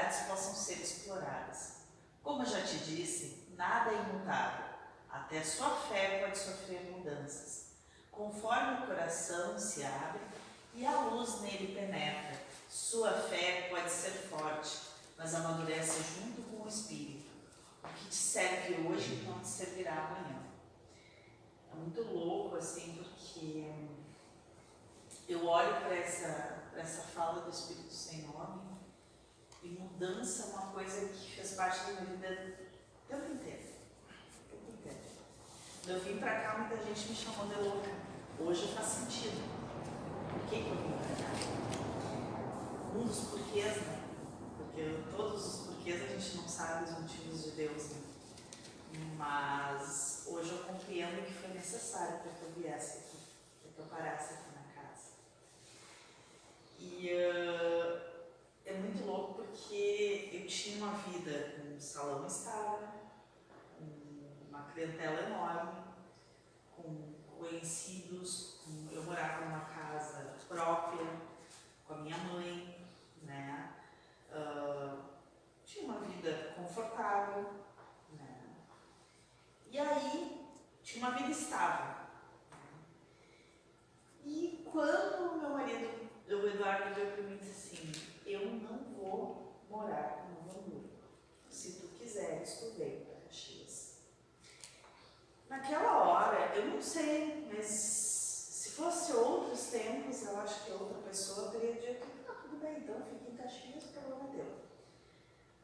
possibilidades possam ser exploradas. Como já te disse, nada é imutável até sua fé pode sofrer mudanças. Conforme o coração se abre e a luz nele penetra, sua fé pode ser forte, mas amadurece junto com o Espírito. O que te serve hoje não te servirá amanhã. É muito louco assim, porque eu olho para essa, essa fala do Espírito sem nome e mudança é uma coisa que fez parte da minha vida o tempo inteiro. Quando eu vim para cá, muita gente me chamou de louca. Hoje faz sentido. Por que, que eu vim para cá? Um dos porquês, né? Porque todos os porquês a gente não sabe os motivos de Deus, né? Mas hoje eu compreendo que foi necessário para que eu viesse aqui, para que eu parasse aqui na casa. E uh, é muito louco porque eu tinha uma vida com um salão estável, uma clientela enorme, com conhecidos, com, eu morava numa casa própria, com a minha mãe, né? Uh, tinha uma vida confortável, né? E aí, tinha uma vida estável. E quando meu marido, o Eduardo, veio para mim e disse assim, eu não vou morar no Novo Hamburgo. Se tu quiseres, tu vem para Caxias. Naquela hora, eu não sei, mas se fosse outros tempos, eu acho que outra pessoa teria dito, ah, tudo bem, então fique em Caxias, o problema é teu.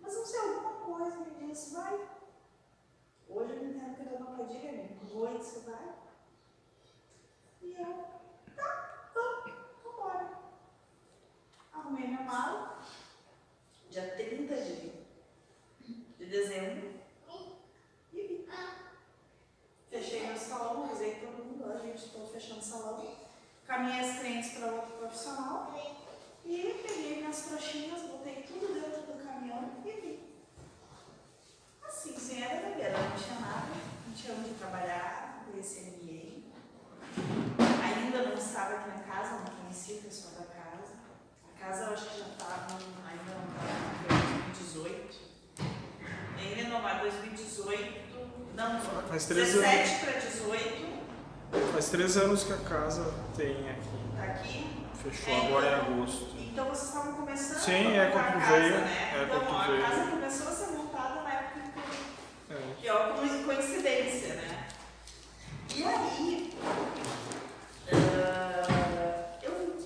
Mas não sei, alguma coisa me disse, Hoje eu entendo que a dona Padilha me empurrou e disse, vai. E eu, tá, vamos, vambora. Arrumei minha mala, dia 30 de, de dezembro, Fechei meu salão, avisei todo mundo, a gente estou fechando o salão. Caminhei as clientes para outro profissional e peguei minhas trouxinhas, botei tudo dentro do caminhão e vim. Assim, sem era bebeira, não tinha nada, não tinha onde trabalhar, não conhecia ninguém. Ainda não estava aqui na casa, não conhecia o pessoal da casa. A casa eu acho que já estava, ainda não estava em 2018. Em renovar 2018 não, faz três 17 anos. para 18. Faz três anos que a casa tem aqui. Tá aqui? Fechou é, agora então, em agosto. Então vocês estavam começando Sim, é quando tu veio. Né? É então, quando a veio. casa começou a ser montada na época é. que é coincidência, né? E aí, uh, eu,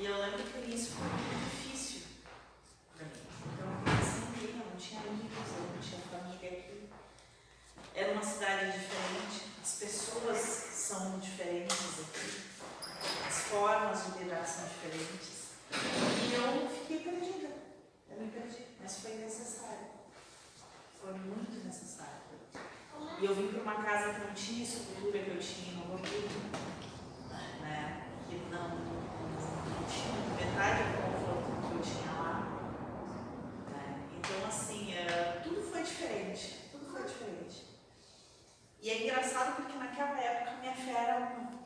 eu lembro que isso foi muito difícil para mim. Então, assim, eu não tinha amigos, eu não tinha família aqui. Era uma cidade diferente, as pessoas são diferentes aqui, as formas de lidar são diferentes. E eu fiquei perdida. Eu me perdi, mas foi necessário. Foi muito necessário. E eu vim para uma casa que não tinha estrutura que eu tinha no Hamburgo, né? que não, não tinha metade do conforto que eu tinha lá. Né? Então, assim, uh, tudo foi diferente. Tudo foi diferente. E é engraçado porque naquela época minha fé era uma.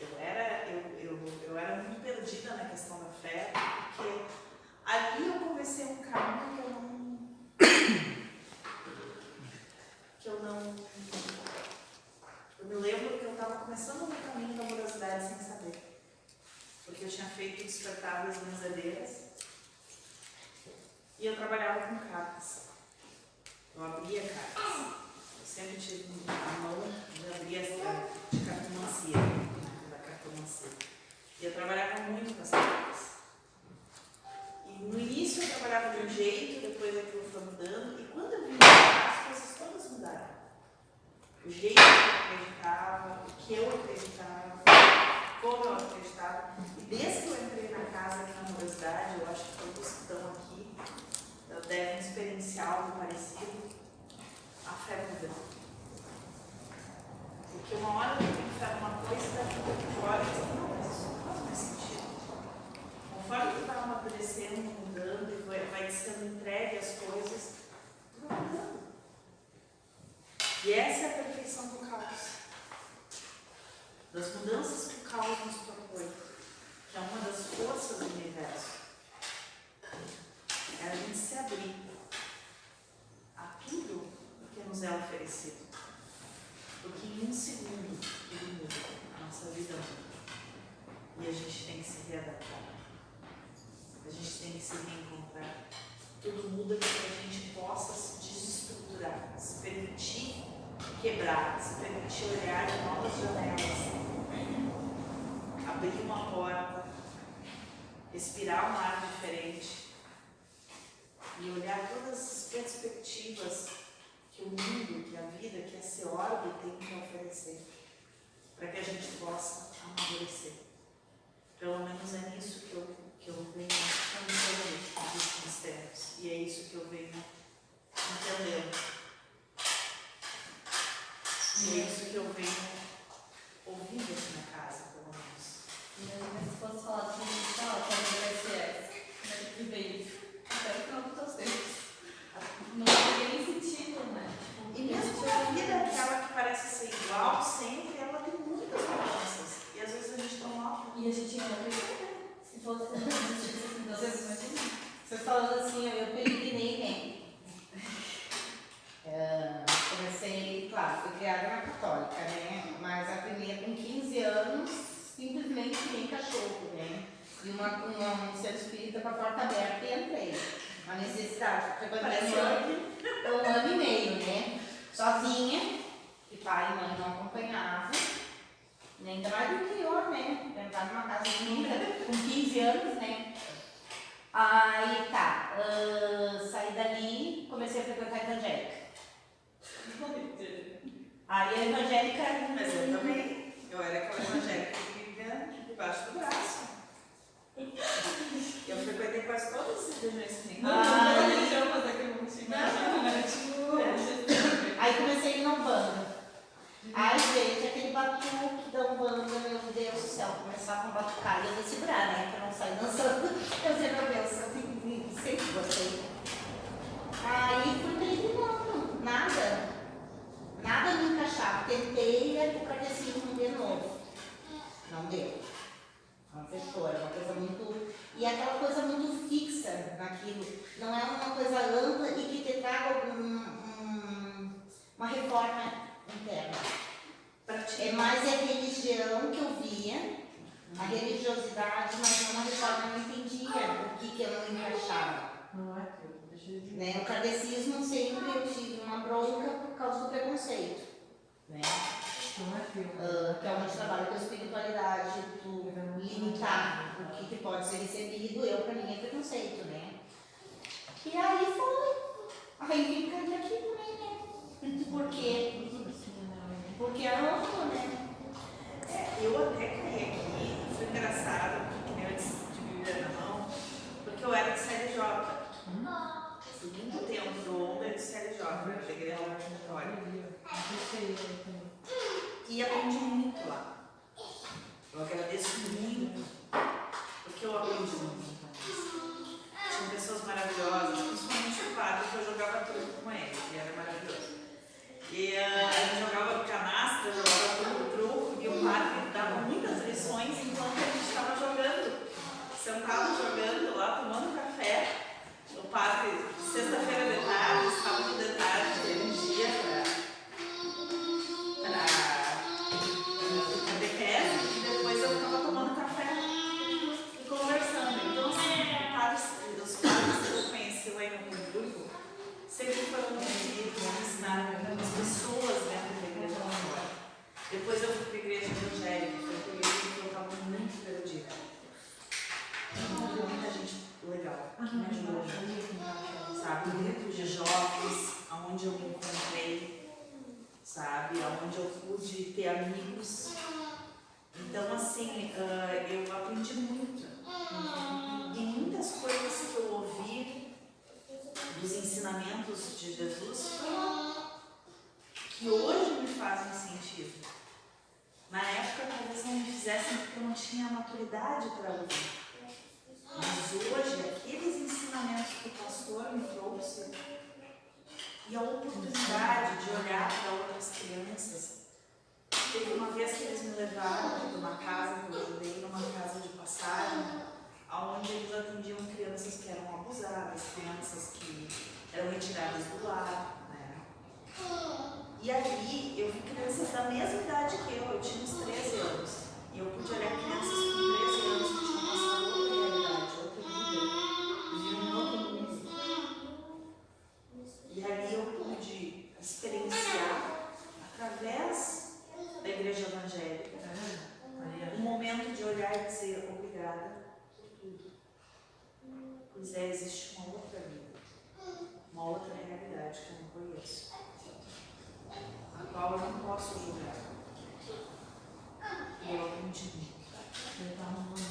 Eu era, eu, eu, eu era muito perdida na questão da fé, porque ali eu comecei um caminho que eu não. que eu não. Eu me lembro que eu estava começando no caminho da amorosidade sem saber. Porque eu tinha feito despertar das benzedeiras e eu trabalhava com cartas. Eu abria cartas sempre tive jeito que eu acreditava, o que eu acreditava, como eu acreditava. E desde que eu entrei na casa aqui na Amorosidade, eu acho que todos que estão aqui eh, devem experienciar algo parecido. A fé muda. Porque uma hora eu fé numa coisa e daqui a fora eu digo, não, mas isso não faz mais sentido. Conforme tu vai amadurecendo, mudando e vai, vai sendo entregue as coisas, tu vai mudando. E essa é a perfeição do caos. Das mudanças que o caos nos propõe, que é uma das forças do universo. É a gente se abrir a tudo o que nos é oferecido. Porque em um segundo tudo muda, a nossa vida muda. E a gente tem que se readaptar. A gente tem que se reencontrar. Tudo muda para que a gente possa se desestruturar, se permitir quebrar, se permitir olhar de novas janelas, abrir uma porta, respirar um ar diferente e olhar todas as perspectivas que o mundo, que a vida, que esse orbe tem que oferecer, para que a gente possa amadurecer. Pelo menos é nisso que eu, que eu venho andando nos últimos tempos, e é isso que eu venho entendendo. E é isso que eu venho ouvindo aqui na casa, pelo menos. Mas se fosse falar gente fala, qual vai ser essa? Como é que veio? Até o final dos teus tempos. Não tem nem sentido, né? Tipo, E mesmo a vida, aquela que parece ser igual sempre, ela tem muitas mudanças. E às vezes a gente não nota. E a gente ainda precisa, né? Se fosse não existisse essa mudança, imagina. Você falando assim, eu peregrinei, né? Ah, comecei, claro, fui criada na católica, né? Mas a primeira, com 15 anos, simplesmente nem cachorro, né? E uma, uma, um ser espírita com a porta aberta e entrei. Uma necessidade. Frequentei um ano, um ano e meio, né? Sozinha, que pai e mãe não acompanhavam. Nem do interior, né? Entrar numa casa de com 15 anos, né? Aí tá, ah, saí dali, comecei a frequentar a evangélica. Aí a evangélica. Mas eu também. Eu era aquela evangélica que vivia debaixo do braço. Eu frequentei quase todas as religiões que tem. Ah, Não, não, não, mas é que eu não tinha. Não, Era tipo. Aí comecei a ir na Umbanda. Aí, gente, aquele batuque da Umbanda, meu Deus do céu, começava a batucar e eu ia segurar, né? Pra não sair dançando. Eu dizia, meu Deus, eu tenho que sempre gostei. Aí fui peregrinando, nada. Nada me encaixava. Tentei o catecismo de novo. Não deu. Não fechou, era uma coisa muito. E aquela coisa muito fixa naquilo. Não é uma coisa ampla e que te traga algum, um- uma reforma interna. É mais a religião que eu via, a religiosidade, mas não a reforma, eu não entendia o que, que eu não encaixava. Não é eu. Né? O catecismo sempre eu tive uma bronca por causa do preconceito. Né? Não é. Ah, que é onde trabalha com a espiritualidade, tu limitar o que, que pode ser recebido, eu pra mim é preconceito, né? E aí foi. Aí vim aqui também, né? que me ajudou muito, sabe? Dentro de jovens, aonde eu me encontrei, sabe? Aonde eu pude ter amigos. Então, assim, eh, eu aprendi muito. E muitas coisas que eu ouvi dos ensinamentos de Jesus que hoje me fazem sentido. Na época, talvez não me fizessem porque eu não tinha maturidade para ouvir. Mas hoje, aqueles ensinamentos que o pastor me trouxe e a oportunidade de olhar para outras crianças. Teve uma vez que eles me levaram para uma casa que eu ajudei, numa casa de passagem, onde eles atendiam crianças que eram abusadas, crianças que eram retiradas do lar. Né? E ali eu vi crianças da mesma idade que eu, eu tinha uns 13 anos. E eu pude olhar crianças com 13 evangélica, um momento de olhar e dizer obrigada por tudo. Pois é, existe uma outra vida, uma outra realidade que eu não conheço, a qual eu não posso julgar. E eu aprendi.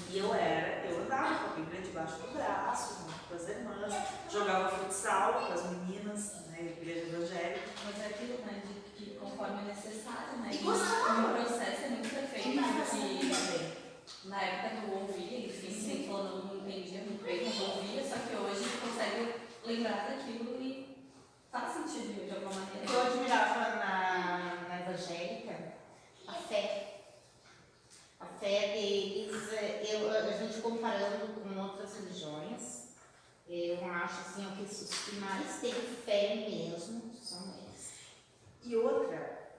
E eu era, eu andava com a Bíblia debaixo do braço, com as irmãs, jogava futsal com as meninas na igreja evangélica. Mas é aquilo, né, conforme é necessário, né? E gostava. o processo é muito perfeito, porque na época que eu ouvia, enfim, sem falando, não entendia muito bem, eu ouvia, só que hoje consigo lembrar daquilo e faz sentido de alguma maneira. eu admirava na, na evangélica, a fé. A fé deles, eh, eu, a gente comparando com outras religiões, eu acho assim, o que os que mais têm fé mesmo são. E outra,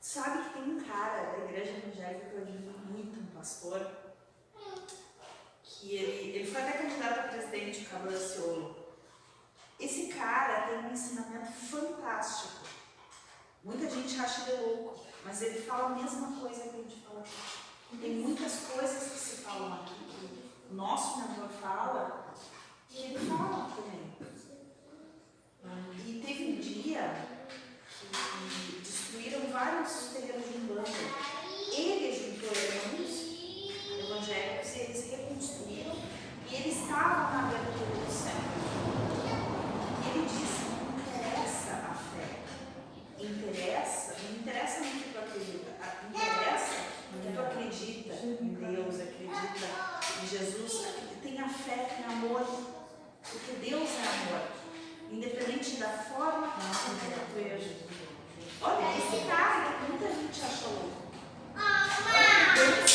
sabe que tem um cara da igreja evangélica que eu admiro muito, um pastor, que ele, ele foi até candidato a presidente, o Cabo. Esse cara tem um ensinamento fantástico. Muita gente acha ele louco, mas ele fala a mesma coisa que a gente fala aqui. Tem muitas coisas que se falam aqui que o nosso mentor fala e ele fala também. E teve um dia destruíram vários terrenos de Umbanda. Ele juntou irmãos evangélicos e eles reconstruíram e ele estava na abertura do céu. Ele disse, não interessa a fé, interessa, não interessa no que tu acredita, interessa no que tu acredita em Deus, acredita em Jesus, tenha fé, tenha amor, porque Deus é amor, independente da forma como tu veja. Olha, esse cara muita gente achou louco. Olha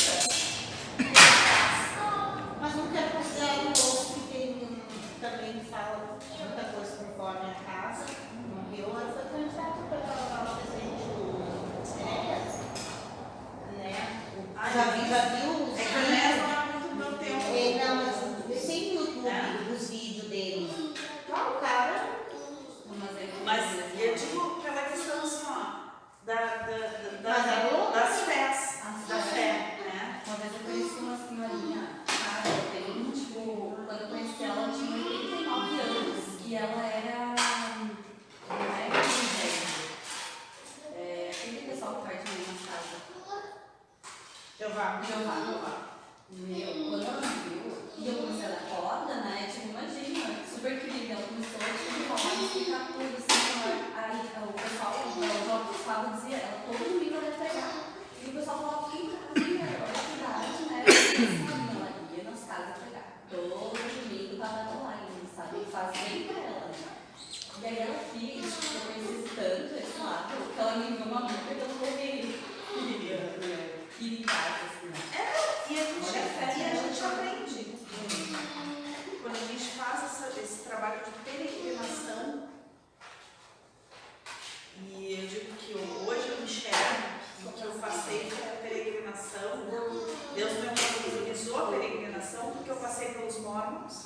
situação, porque eu passei pelos mormons,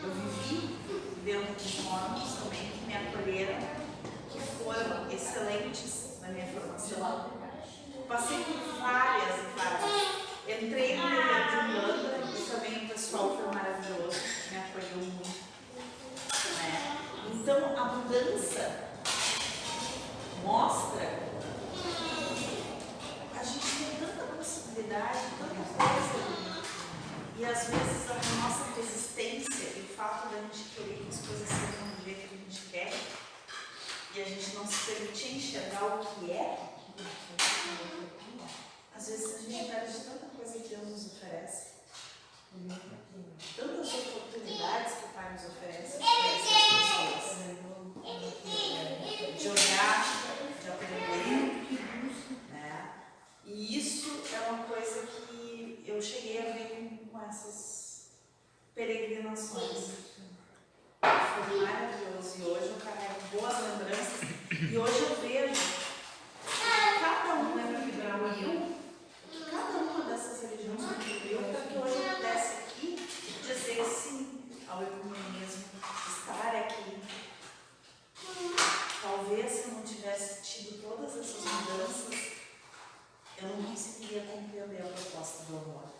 eu vivi dentro dos mormons então também, que me acolheram, que foram excelentes na minha formação. Passei por várias fases. Entrei no meu de Umbanda e também o pessoal foi maravilhoso, me acolheu muito. Né? Então, a mudança mostra que a gente tem tanta possibilidade, tanta coisa e às vezes a nossa resistência e o fato da gente querer que as coisas sejam do jeito que a gente quer e a gente não se permitir enxergar o que é, às vezes a gente perde tanta coisa que Deus nos oferece, tantas oportunidades que o Pai nos oferece para essas pessoas de olhar, de aprender. Né? E isso é uma coisa que eu cheguei a ver com, essas peregrinações. Foi maravilhoso. E hoje eu carrego boas lembranças. E hoje eu vejo que cada um contribuiu, que cada uma dessas religiões contribuiu para que hoje eu pudesse aqui dizer sim ao ecumenismo, estar aqui. Talvez se eu não tivesse tido todas essas mudanças, eu não conseguiria compreender a proposta do amor.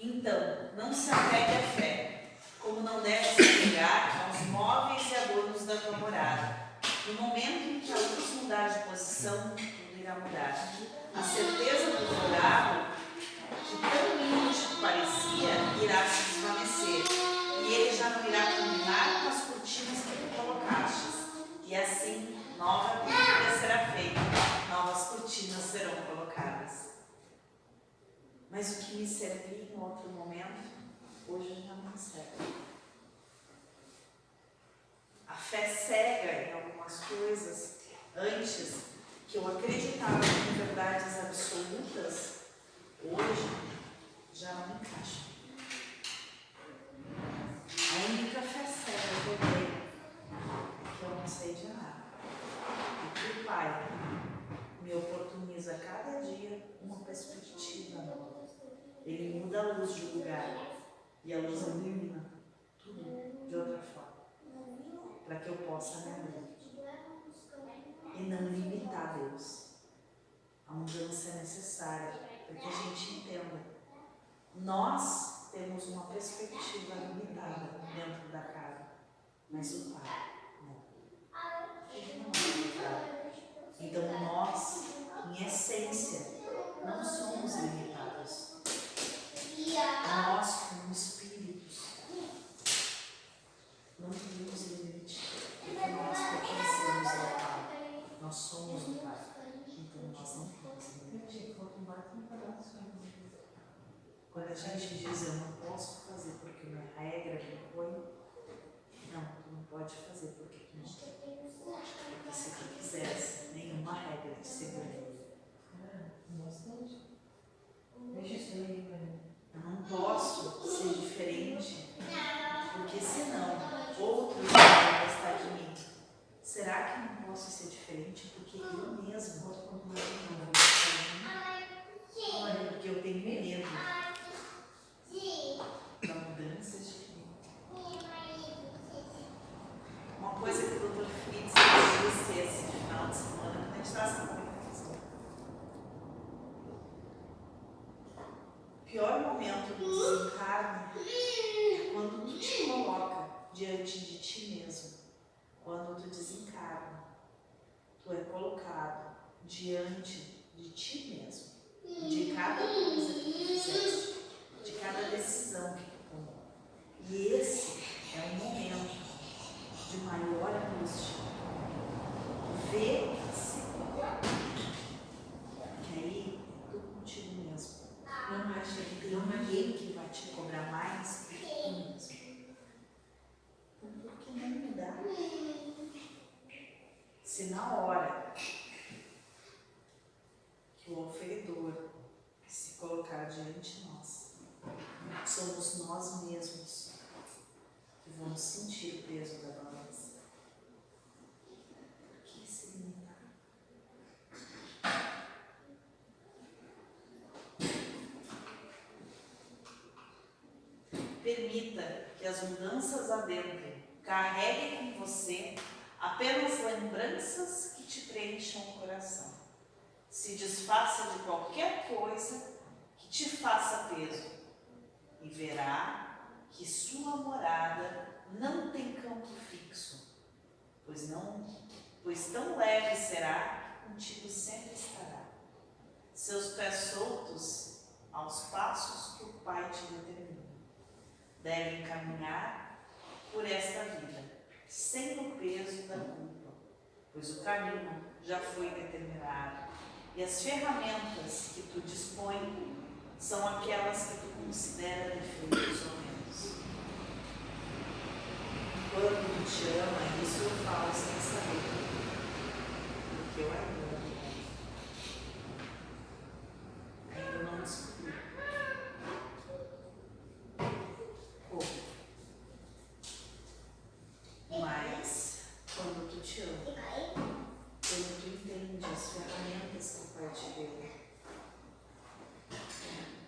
Então, não se apegue à fé, como não deve se apegar aos móveis e adornos da tua morada. No momento em que a luz mudar de posição, tudo irá mudar. A certeza do dourado, que tão lindo parecia, irá se desvanecer. E ele já não irá combinar com as cortinas que tu colocaste. E assim, nova vida será feita, novas cortinas serão colocadas. Mas o que me servia em outro momento, hoje já não serve. A fé cega em algumas coisas, antes que eu acreditava em verdades absolutas, hoje já não encaixa. A única fé cega que eu tenho é que eu não sei de nada. E que o Pai me oportuniza cada dia uma perspectiva nova. Ele muda a luz de lugar e a luz ilumina tudo de outra forma, para que eu possa me abrir e não limitar Deus. A mudança é necessária para que a gente entenda. Nós temos uma perspectiva limitada dentro da casa, mas o Pai não. Ele não é limitado. Então nós, em essência, não somos limitados. Nós, como espíritos, não temos limite, Nós somos o Pai. Então nós não temos. Quando a gente diz eu não posso fazer porque minha regra me põe, não, tu não pode fazer porque tu não. Porque se tu quisesse, nenhuma regra te seguraria. Eu não posso ser diferente, porque senão outros vão gostar de mim. Será que eu não posso ser diferente porque eu mesmo não vou gostar de mim? Porque eu tenho medo da mudança de mim. Uma coisa que o Dr. Fritz disse esse final de semana, quando a gente estava essa comunicação. O pior momento do desencarne é quando tu te coloca diante de ti mesmo. Quando tu desencarna, tu é colocado diante de ti mesmo. De cada coisa que tu fizeste, de cada decisão que tu tomou. E esse é um momento de maior angústia. Ver-se. Que aí é tudo contigo mesmo. Não acha ninguém que vai te cobrar mais que tu mesmo. Então por que não mudar? Se na hora que o oferecedor se colocar diante de nós, somos nós mesmos que vamos sentir o peso da balança. Por que se limitar? Permita que as adentrem, carregue com você apenas lembranças que te preencham o coração. Se desfaça de qualquer coisa que te faça peso e verá que sua morada não tem campo fixo, pois não, pois tão leve será que contigo sempre estará. Seus pés soltos aos passos que o Pai te determina. Devem caminhar por esta vida, sem o peso da culpa, pois o caminho já foi determinado e as ferramentas que tu dispõe são aquelas que tu considera defeitos ou menos. Quando te ama, isso eu falo sem saber, porque eu ainda não descobri. Como? Mas, quando tu te ama, quando tu entende as ferramentas que o Pai te deu,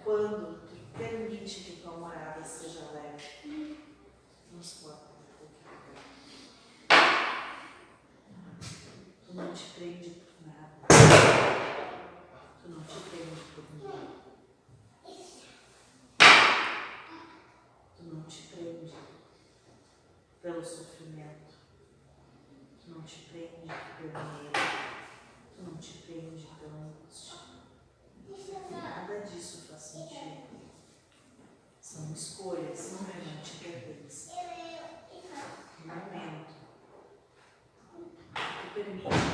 quando tu permite que tua morada seja leve, não se pode Tu não te prende por nada. Tu não te prende por ninguém. Tu não te prende pelo sofrimento. Tu não te prende pelo medo. Tu não te prende pela angústia. Nada disso faz sentido. São escolhas que não te pertencem. No momento que permite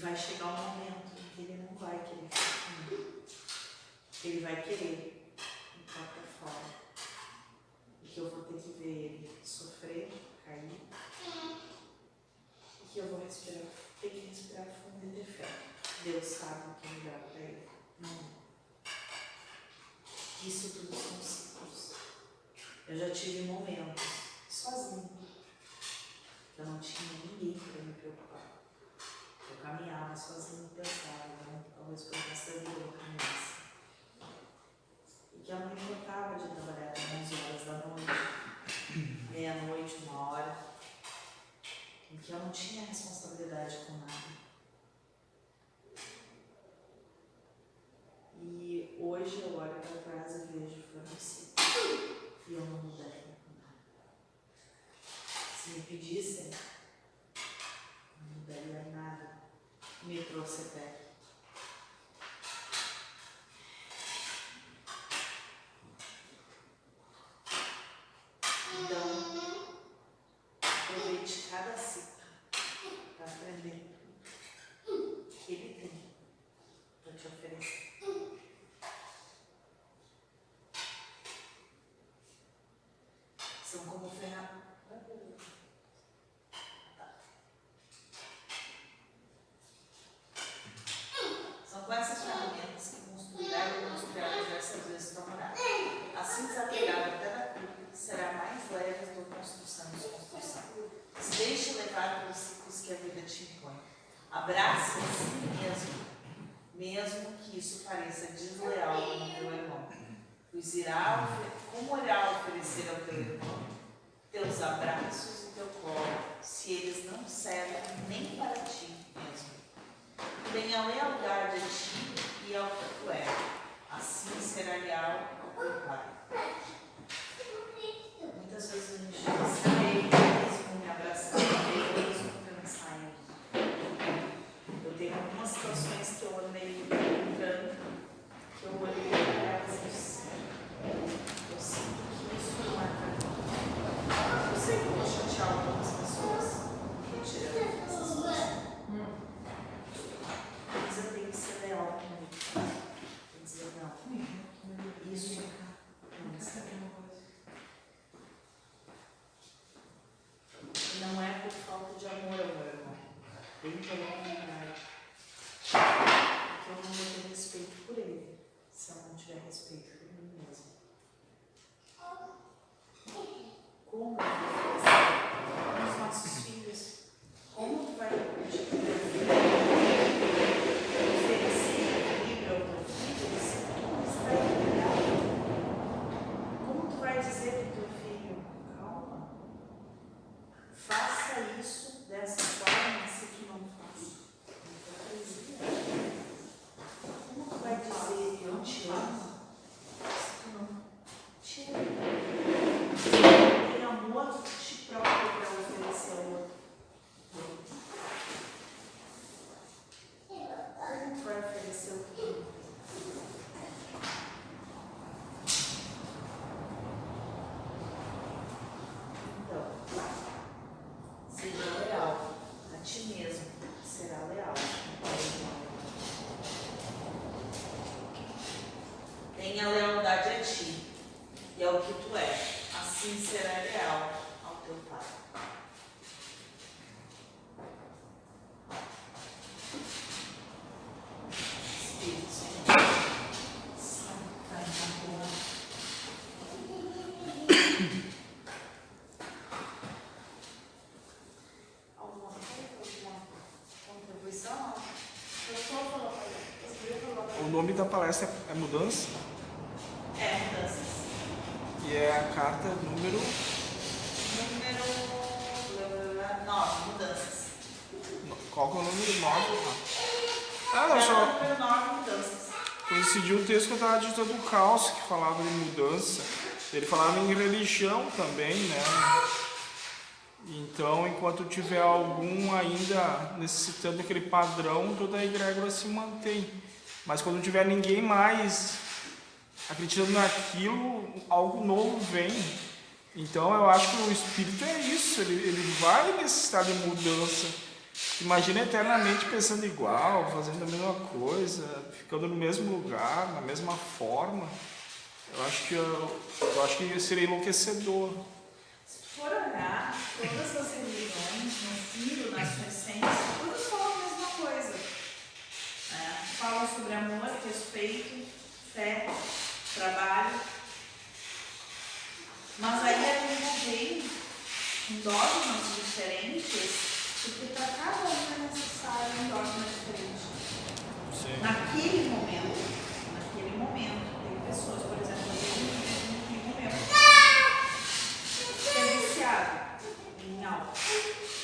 vai chegar um momento em que ele não vai querer ficar comigo. Ele vai querer me cortar fora. E que eu vou ter que ver ele sofrer, cair. E que eu vou respirar, ter que respirar fundo e ter fé. Deus sabe o que é melhor para ele. Não. Isso tudo são ciclos. Eu já tive momentos sozinho. Eu não tinha ninguém para me preocupar. Eu caminhava sozinho e pensava, né? talvez por vida eu caminhasse. E que eu não importava de trabalhar até 11 horas da noite, meia-noite, uma hora. E que eu não tinha responsabilidade com nada. E hoje eu olho para trás e vejo um ciclo. E eu não mudei nada. Se me pedissem, não mudaria nada. Me trouxe até. Então, aproveite cada ciclo para aprender Então, da palestra é mudança? É, mudanças. E é a carta número? Número ah, 9, mudanças. Qual que é o número 9? É, ah, eu é só. Número 9, mudanças. Coincidiu o texto que eu estava ditando o Caos, que falava de mudança. Ele falava em religião também, né? Então, enquanto tiver algum ainda necessitando aquele padrão, toda a egrégora se mantém. Mas quando não tiver ninguém mais acreditando naquilo, algo novo vem. Então eu acho que o espírito é isso, ele, ele vai nesse estado de mudança. Imagina eternamente pensando igual, fazendo a mesma coisa, ficando no mesmo lugar, na mesma forma. Eu acho que eu, eu acho que seria enlouquecedor. Se for olhar todas as sobre amor, respeito, fé, trabalho. Mas aí ela envolveu em dogmas diferentes, porque para cada um é necessário um dogma diferente. Sim. Naquele momento, naquele momento, tem pessoas, por exemplo, eu naquele momento, que é viciado em alto.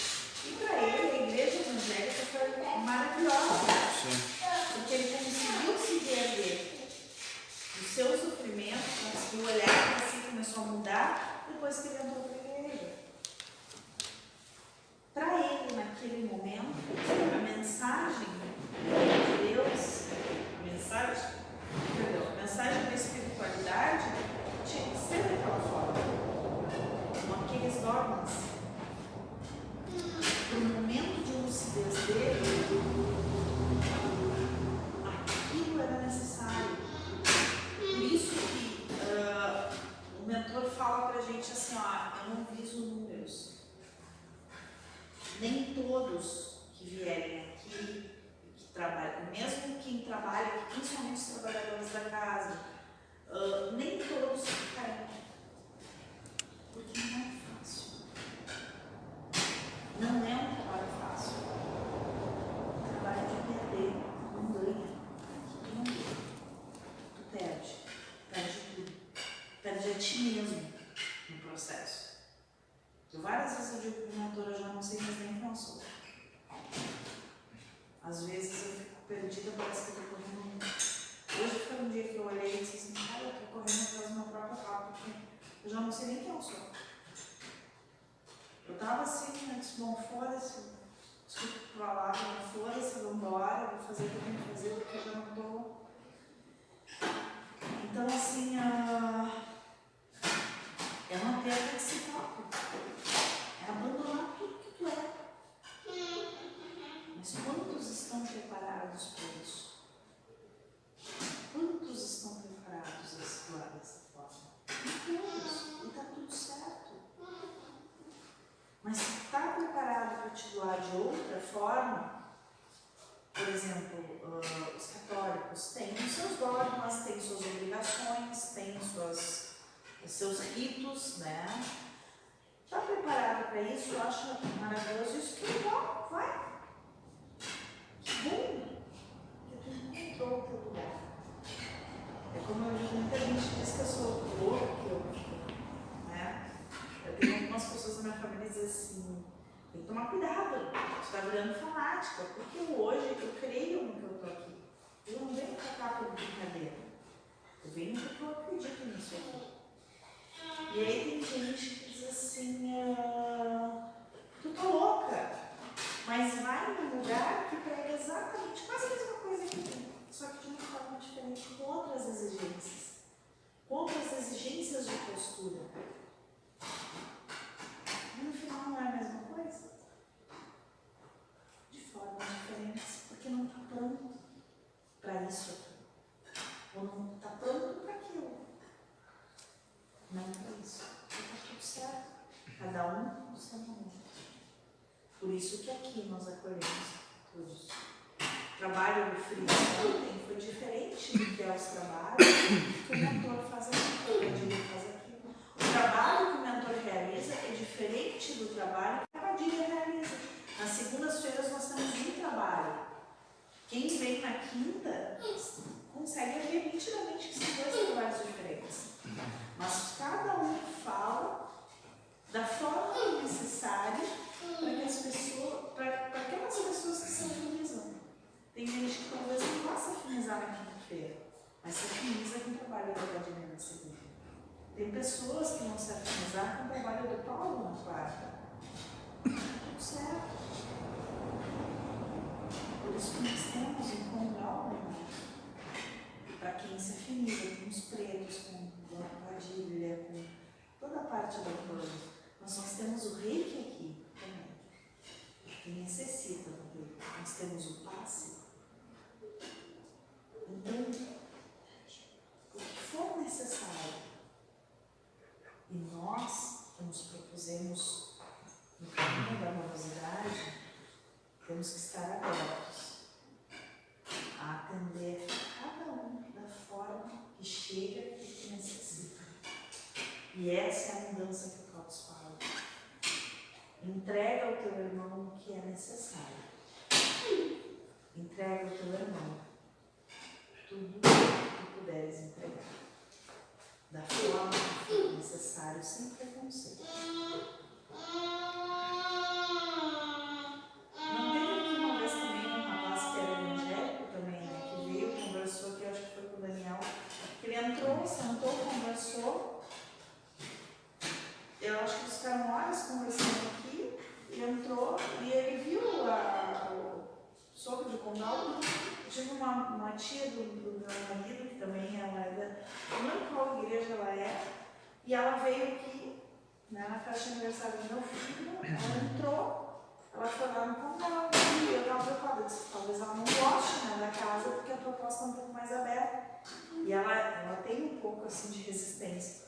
essa de eu já não sei mais nem um sou. Às vezes eu fico perdida, parece que eu estou correndo. Hoje foi um dia que eu olhei e disse assim, cara, eu estou correndo atrás do meu próprio rabo, porque eu já não sei nem quem eu sou. Eu estava assim, né, antes, bom, foda-se, desculpa falar, lá, foda-se, vamos embora, vou fazer o que eu tenho que fazer, porque eu já não estou. Então, assim, ah, a... é uma perda que se estão preparados para isso? Quantos estão preparados a se doar dessa forma? Todos. E está tudo certo. Mas se está preparado para te doar de outra forma, por exemplo, uh, os católicos têm os seus dogmas, têm suas obrigações, têm suas, os seus ritos, né? Está preparado para isso? Eu acho maravilhoso isso. Que legal, vai. Bom que tu encontrou o teu lugar. É como eu muita gente diz que eu sou louco, que eu, né? Eu tenho algumas pessoas na minha família dizem assim, tem que tomar cuidado, você está virando fanática, porque hoje eu creio no que eu estou aqui. Eu não venho pra cá por brincadeira. Eu venho porque eu acredito nisso aqui. E aí tem gente que diz assim, ah, tu tá louca, mas vai num lugar que prega exatamente quase a mesma coisa que tu, só que de uma forma diferente, com outras exigências. Com outras exigências de postura. E no final não é a mesma coisa? De formas diferentes, porque não está pronto para isso aqui. Ou não está pronto para aquilo. Não para isso. Está tudo certo. Cada um no seu momento. Por isso que aqui nós acolhemos todos. O trabalho do Fritz ontem foi diferente do que é os trabalhos que o mentor faz aqui, o Padilha faz aqui. O trabalho que o mentor realiza é diferente do trabalho que a Padilha realiza. Nas segundas-feiras nós temos um trabalho. Quem vem na quinta consegue ver nitidamente que são dois trabalhos diferentes. Mas cada um fala da forma necessária para que as pessoas, para aquelas pessoas que se afinizam. Tem gente que talvez não possa afinizar na quinta-feira, mas se afiniza com o trabalho da Vladimir na segunda. Tem pessoas que não se afinizar com o trabalho do Paulo na quarta. Tudo certo. Por isso que nós temos um condal para quem se afiniza com os pretos, com a Padilha, com toda a parte plano. Mas nós temos o reiki aqui também, que necessita do reiki. Nós temos o passe. Então, o que for necessário, e nós que nos propusemos no caminho da amorosidade, temos que estar abertos a atender cada um da forma que chega e que necessita. E essa é a mudança que o Protos fala. Entrega ao teu irmão o que é necessário. Entrega ao teu irmão tudo o que puderes entregar. Da forma que for necessário, sem preconceito. Não teve aqui uma vez também um rapaz que era evangélico também, né? Que veio, conversou, que eu acho que foi com o Daniel. Que ele entrou, sentou, conversou. Eu acho que eles ficaram. E entrou e ele viu a, o sogro de Condal. Eu tive uma, uma tia do, do meu marido, que também ela é da. Não lembro qual igreja ela é. E ela veio aqui, né, na festa de aniversário do meu filho. Ela entrou. Ela foi lá no Condal e eu estava preocupada. Disse, talvez ela não goste né, da casa, porque a proposta é um pouco mais aberta. E ela, ela tem um pouco assim de resistência.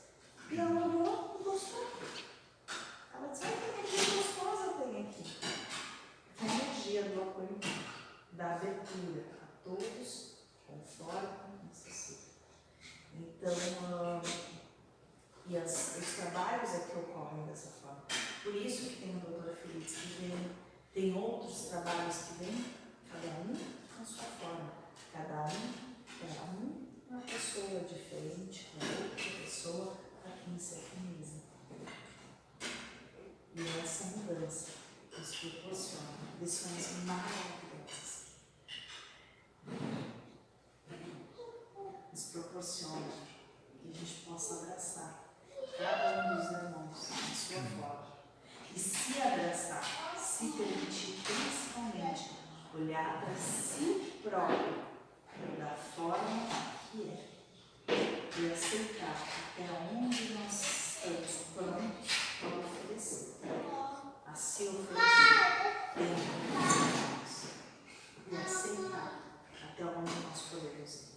E ela olhou e gostou. Ela disse, ai, que energia tem aqui. A energia do acolhimento, da abertura a todos, conforme necessita. Então, ah, e as, os trabalhos é que ocorrem dessa forma. Por isso que tem o doutor Feliz que vem, tem outros trabalhos que vêm, cada um com a sua forma, cada um, cada um uma pessoa diferente, com outra pessoa para quem se afiniza. E essa mudança nos proporciona lições maravilhosas. Nos proporciona que a gente possa abraçar cada um dos irmãos na sua forma. E se abraçar, se permitir principalmente olhar para si próprio da forma que é e aceitar até onde nós estamos prontos para oferecer. Assim, assim tá. o fez. E assim, até onde nós podemos ir.